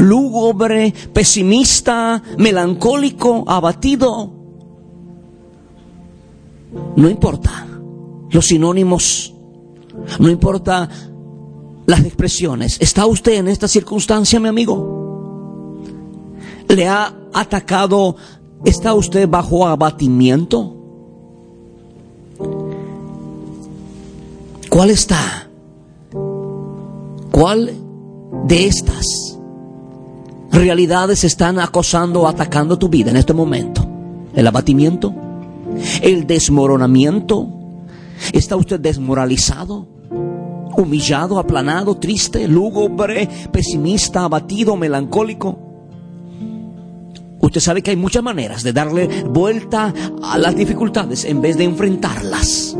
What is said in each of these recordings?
Lúgubre, pesimista, melancólico, abatido. No importa los sinónimos, no importa las expresiones. ¿Está usted en esta circunstancia, mi amigo? ¿Le ha atacado? ¿Está usted bajo abatimiento? ¿Cuál está? ¿Cuál de estas realidades están acosando o atacando tu vida en este momento? ¿El abatimiento? ¿El desmoronamiento? ¿Está usted desmoralizado? ¿Humillado, aplanado, triste, lúgubre, pesimista, abatido, melancólico? Usted sabe que hay muchas maneras de darle vuelta a las dificultades en vez de enfrentarlas.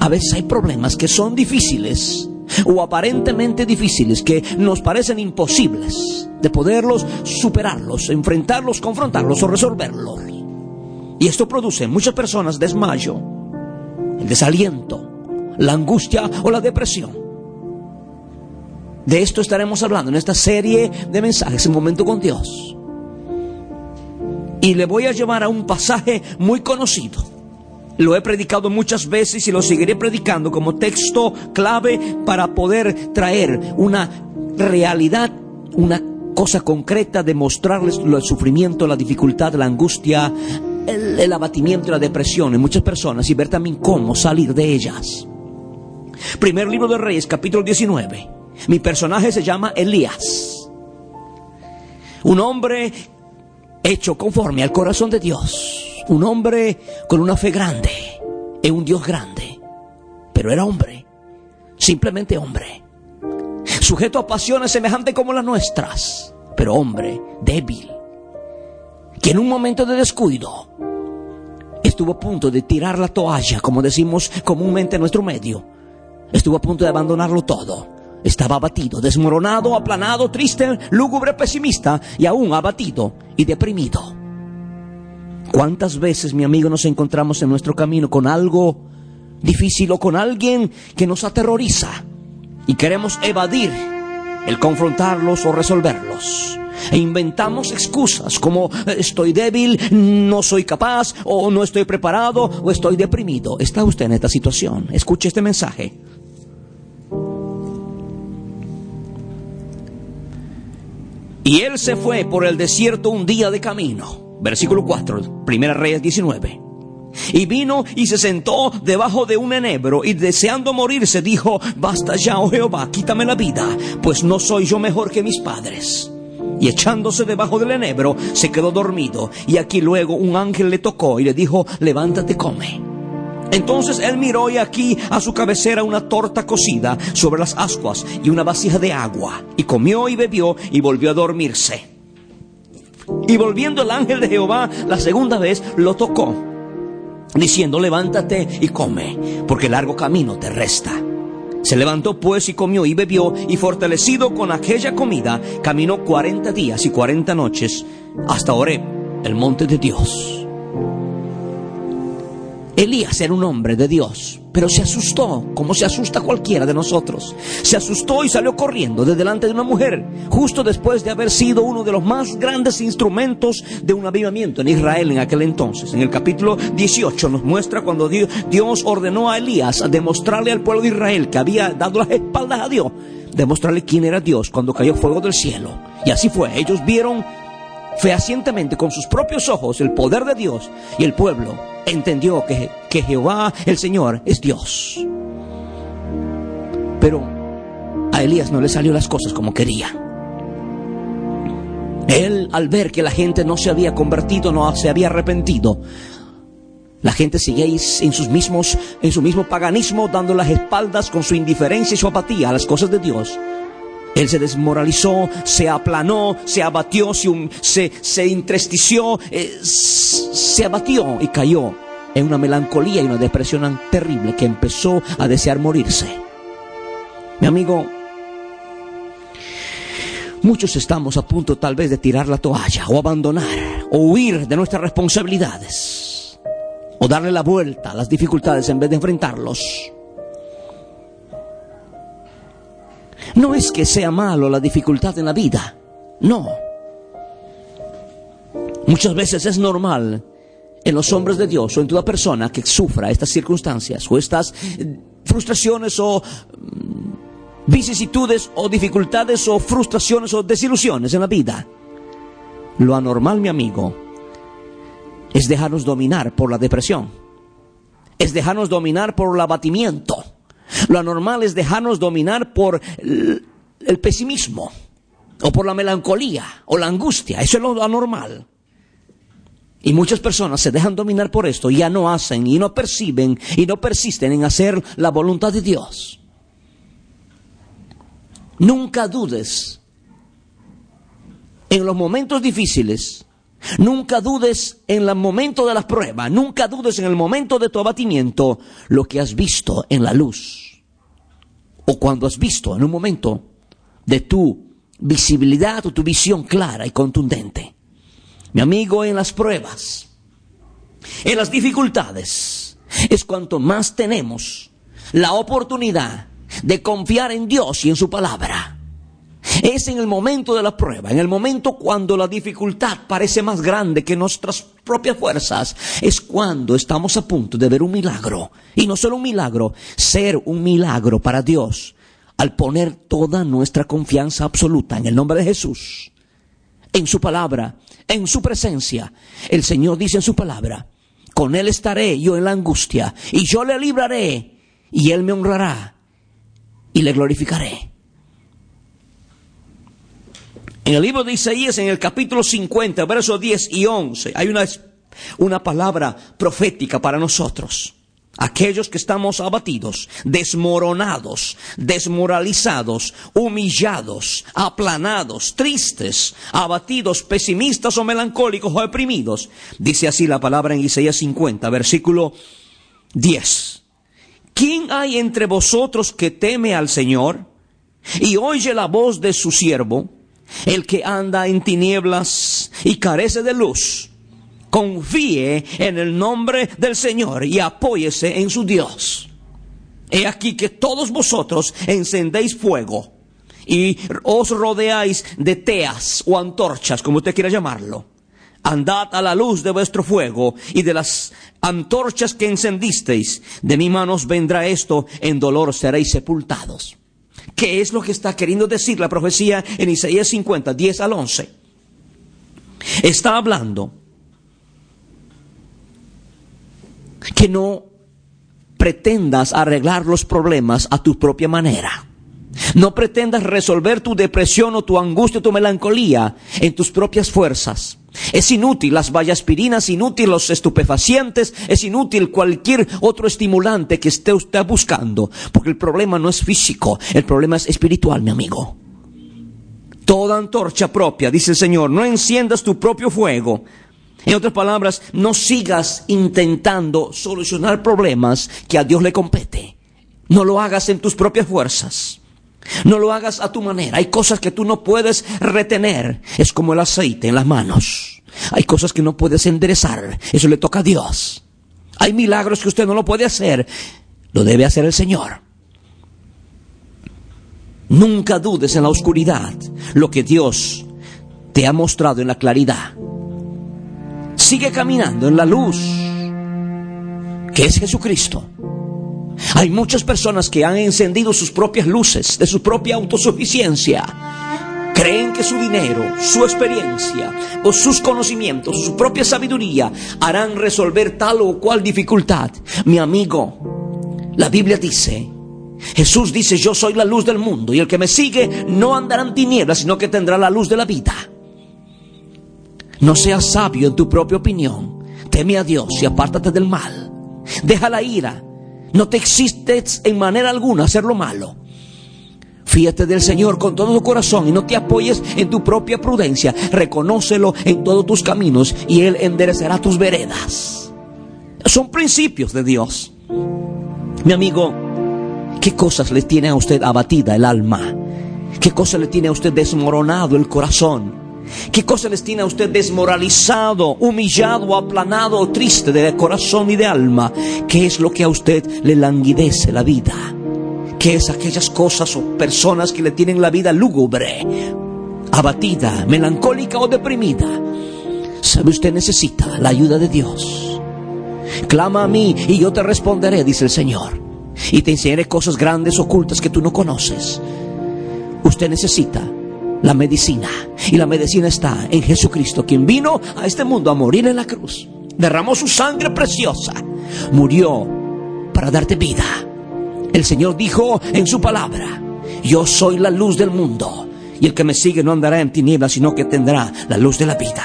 A veces hay problemas que son difíciles o aparentemente difíciles que nos parecen imposibles de poderlos superarlos, enfrentarlos, confrontarlos o resolverlos. Y esto produce en muchas personas desmayo, el desaliento, la angustia o la depresión. De esto estaremos hablando en esta serie de mensajes en momento con Dios. Y le voy a llevar a un pasaje muy conocido. Lo he predicado muchas veces y lo seguiré predicando como texto clave para poder traer una realidad, una cosa concreta, demostrarles el sufrimiento, la dificultad, la angustia, el, abatimiento y la depresión en muchas personas y ver también cómo salir de ellas. Primer libro de Reyes, capítulo 19. Mi personaje se llama Elías. Un hombre hecho conforme al corazón de Dios. Un hombre con una fe grande en un Dios grande. Pero era hombre. Simplemente hombre. Sujeto a pasiones semejantes como las nuestras. Pero hombre débil. Que en un momento de descuido estuvo a punto de tirar la toalla, como decimos comúnmente en nuestro medio. Estuvo a punto de abandonarlo todo. Estaba abatido, desmoronado, aplanado, triste, lúgubre, pesimista y aún abatido y deprimido. ¿Cuántas veces, mi amigo, nos encontramos en nuestro camino con algo difícil o con alguien que nos aterroriza y queremos evadir el confrontarlos o resolverlos? E inventamos excusas como estoy débil, no soy capaz, o no estoy preparado, o estoy deprimido. ¿Está usted en esta situación? Escuche este mensaje. Y él se fue por el desierto un día de camino. Versículo 4, Primera Reyes 19. Y vino y se sentó debajo de un enebro y deseando morirse dijo, basta ya, oh Jehová, quítame la vida, pues no soy yo mejor que mis padres. Y echándose debajo del enebro, se quedó dormido. Y aquí luego un ángel le tocó y le dijo, levántate, come. Entonces él miró y aquí a su cabecera una torta cocida sobre las ascuas y una vasija de agua. Y comió y bebió y volvió a dormirse. Y volviendo el ángel de Jehová la segunda vez lo tocó, diciendo, levántate y come, porque largo camino te resta. Se levantó pues y comió y bebió, y fortalecido con aquella comida, caminó cuarenta días y cuarenta noches hasta Oreb, el monte de Dios. Elías era un hombre de Dios, pero se asustó, como se asusta cualquiera de nosotros. Se asustó y salió corriendo de delante de una mujer, justo después de haber sido uno de los más grandes instrumentos de un avivamiento en Israel en aquel entonces. En el capítulo 18 nos muestra cuando Dios ordenó a Elías a demostrarle al pueblo de Israel que había dado las espaldas a Dios, demostrarle quién era Dios cuando cayó fuego del cielo. Y así fue, ellos vieron fehacientemente con sus propios ojos el poder de Dios y el pueblo entendió que, que Jehová el Señor es Dios. Pero a Elías no le salió las cosas como quería. Él, al ver que la gente no se había convertido, no se había arrepentido, La gente sigue ahí en sus mismos, en su mismo paganismo, dando las espaldas con su indiferencia y su apatía a las cosas de Dios. Él se desmoralizó, se aplanó, se abatió, se, se, entristeció, eh, se abatió y cayó en una melancolía y una depresión terrible que empezó a desear morirse. Mi amigo, muchos estamos a punto tal vez de tirar la toalla o abandonar o huir de nuestras responsabilidades o darle la vuelta a las dificultades en vez de enfrentarlos. No es que sea malo la dificultad en la vida, no. Muchas veces es normal en los hombres de Dios o en toda persona que sufra estas circunstancias o estas eh, frustraciones o mm, vicisitudes o dificultades o frustraciones o desilusiones en la vida. Lo anormal, mi amigo, es dejarnos dominar por la depresión, es dejarnos dominar por el abatimiento. Lo anormal es dejarnos dominar por el, pesimismo o por la melancolía o la angustia. Eso es lo anormal. Y muchas personas se dejan dominar por esto, y ya no hacen y no perciben y no persisten en hacer la voluntad de Dios. Nunca dudes en los momentos difíciles, nunca dudes en el momento de la prueba, nunca dudes en el momento de tu abatimiento lo que has visto en la luz. O cuando has visto en un momento de tu visibilidad o tu visión clara y contundente. Mi amigo, en las pruebas, en las dificultades, es cuanto más tenemos la oportunidad de confiar en Dios y en su palabra. Es en el momento de la prueba, en el momento cuando la dificultad parece más grande que nuestras propias fuerzas, es cuando estamos a punto de ver un milagro. Y no solo un milagro, ser un milagro para Dios al poner toda nuestra confianza absoluta en el nombre de Jesús, en su palabra, en su presencia. El Señor dice en su palabra, con Él estaré yo en la angustia, y yo le libraré, y Él me honrará, y le glorificaré. En el libro de Isaías, en el capítulo 50, versos 10 y 11, hay una, una palabra profética para nosotros. Aquellos que estamos abatidos, desmoronados, desmoralizados, humillados, aplanados, tristes, abatidos, pesimistas o melancólicos o deprimidos. Dice así la palabra en Isaías 50, versículo 10. ¿Quién hay entre vosotros que teme al Señor y oye la voz de su siervo, el que anda en tinieblas y carece de luz? confíe en el nombre del Señor y apóyese en su Dios. He aquí que todos vosotros encendéis fuego y os rodeáis de teas o antorchas, como usted quiera llamarlo. Andad a la luz de vuestro fuego y de las antorchas que encendisteis. De mi manos vendrá esto, en dolor seréis sepultados. ¿Qué es lo que está queriendo decir la profecía en Isaías 50, 10 al 11? Está hablando que no pretendas arreglar los problemas a tu propia manera. No pretendas resolver tu depresión o tu angustia o tu melancolía en tus propias fuerzas. Es inútil las vallaspirinas, inútil los estupefacientes, es inútil cualquier otro estimulante que esté usted buscando, porque el problema no es físico, el problema es espiritual, mi amigo. Toda antorcha propia, dice el Señor, no enciendas tu propio fuego, en otras palabras, no sigas intentando solucionar problemas que a Dios le compete. No lo hagas en tus propias fuerzas. No lo hagas a tu manera. Hay cosas que tú no puedes retener. Es como el aceite en las manos. Hay cosas que no puedes enderezar. Eso le toca a Dios. Hay milagros que usted no lo puede hacer. Lo debe hacer el Señor. Nunca dudes en la oscuridad lo que Dios te ha mostrado en la claridad. Sigue caminando en la luz, que es Jesucristo. Hay muchas personas que han encendido sus propias luces de su propia autosuficiencia. Creen que su dinero, su experiencia o sus conocimientos, su propia sabiduría harán resolver tal o cual dificultad. Mi amigo, la Biblia dice, Jesús dice, yo soy la luz del mundo y el que me sigue no andará en tinieblas, sino que tendrá la luz de la vida. No seas sabio en tu propia opinión. Teme a Dios y apártate del mal. Deja la ira. No te existes en manera alguna hacer lo malo. Fíjate del Señor con todo tu corazón y no te apoyes en tu propia prudencia. Reconócelo en todos tus caminos y Él enderezará tus veredas. Son principios de Dios. Mi amigo, ¿qué cosas le tiene a usted abatida el alma? ¿Qué cosas le tiene a usted desmoronado el corazón? ¿Qué cosas les tiene a usted desmoralizado, humillado, aplanado, triste de corazón y de alma? ¿Qué es lo que a usted le languidece la vida? ¿Qué es aquellas cosas o personas que le tienen la vida lúgubre, abatida, melancólica o deprimida? ¿Sabe usted necesita la ayuda de Dios? Clama a mí y yo te responderé, dice el Señor. Y te enseñaré cosas grandes ocultas que tú no conoces. Usted necesita la medicina. Y la medicina está en Jesucristo, quien vino a este mundo a morir en la cruz. Derramó su sangre preciosa. Murió para darte vida. El Señor dijo en su palabra, yo soy la luz del mundo. Y el que me sigue no andará en tinieblas, sino que tendrá la luz de la vida.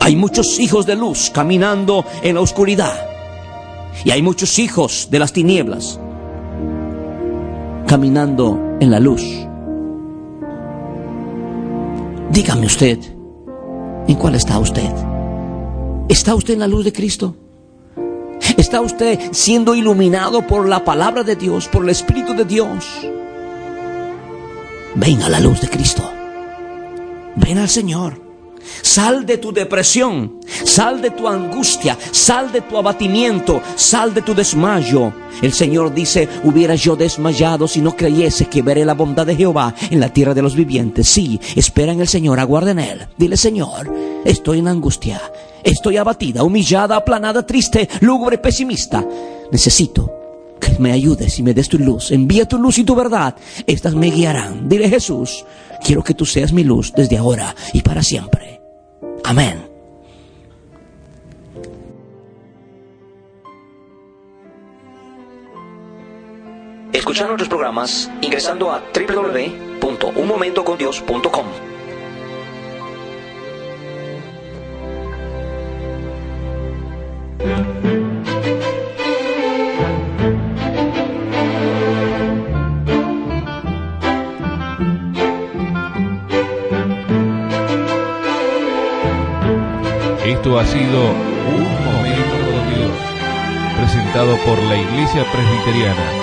Hay muchos hijos de luz caminando en la oscuridad. Y hay muchos hijos de las tinieblas caminando en la luz. Dígame usted, ¿en cuál está usted? ¿Está usted en la luz de Cristo? ¿Está usted siendo iluminado por la palabra de Dios, por el Espíritu de Dios? Ven a la luz de Cristo. Ven al Señor. Sal de tu depresión, sal de tu angustia, sal de tu abatimiento, sal de tu desmayo. El Señor dice, hubiera yo desmayado si no creyese que veré la bondad de Jehová en la tierra de los vivientes. Sí, espera en el Señor, aguarda en Él. Dile, Señor, estoy en angustia, estoy abatida, humillada, aplanada, triste, lúgubre, pesimista. Necesito que me ayudes y me des tu luz. Envía tu luz y tu verdad. Estas me guiarán. Dile Jesús, quiero que tú seas mi luz desde ahora y para siempre. Amén. Escuchar nuestros programas ingresando a www.unmomentocondios.com. Esto ha sido Un Momento con Dios, presentado por la Iglesia Presbiteriana.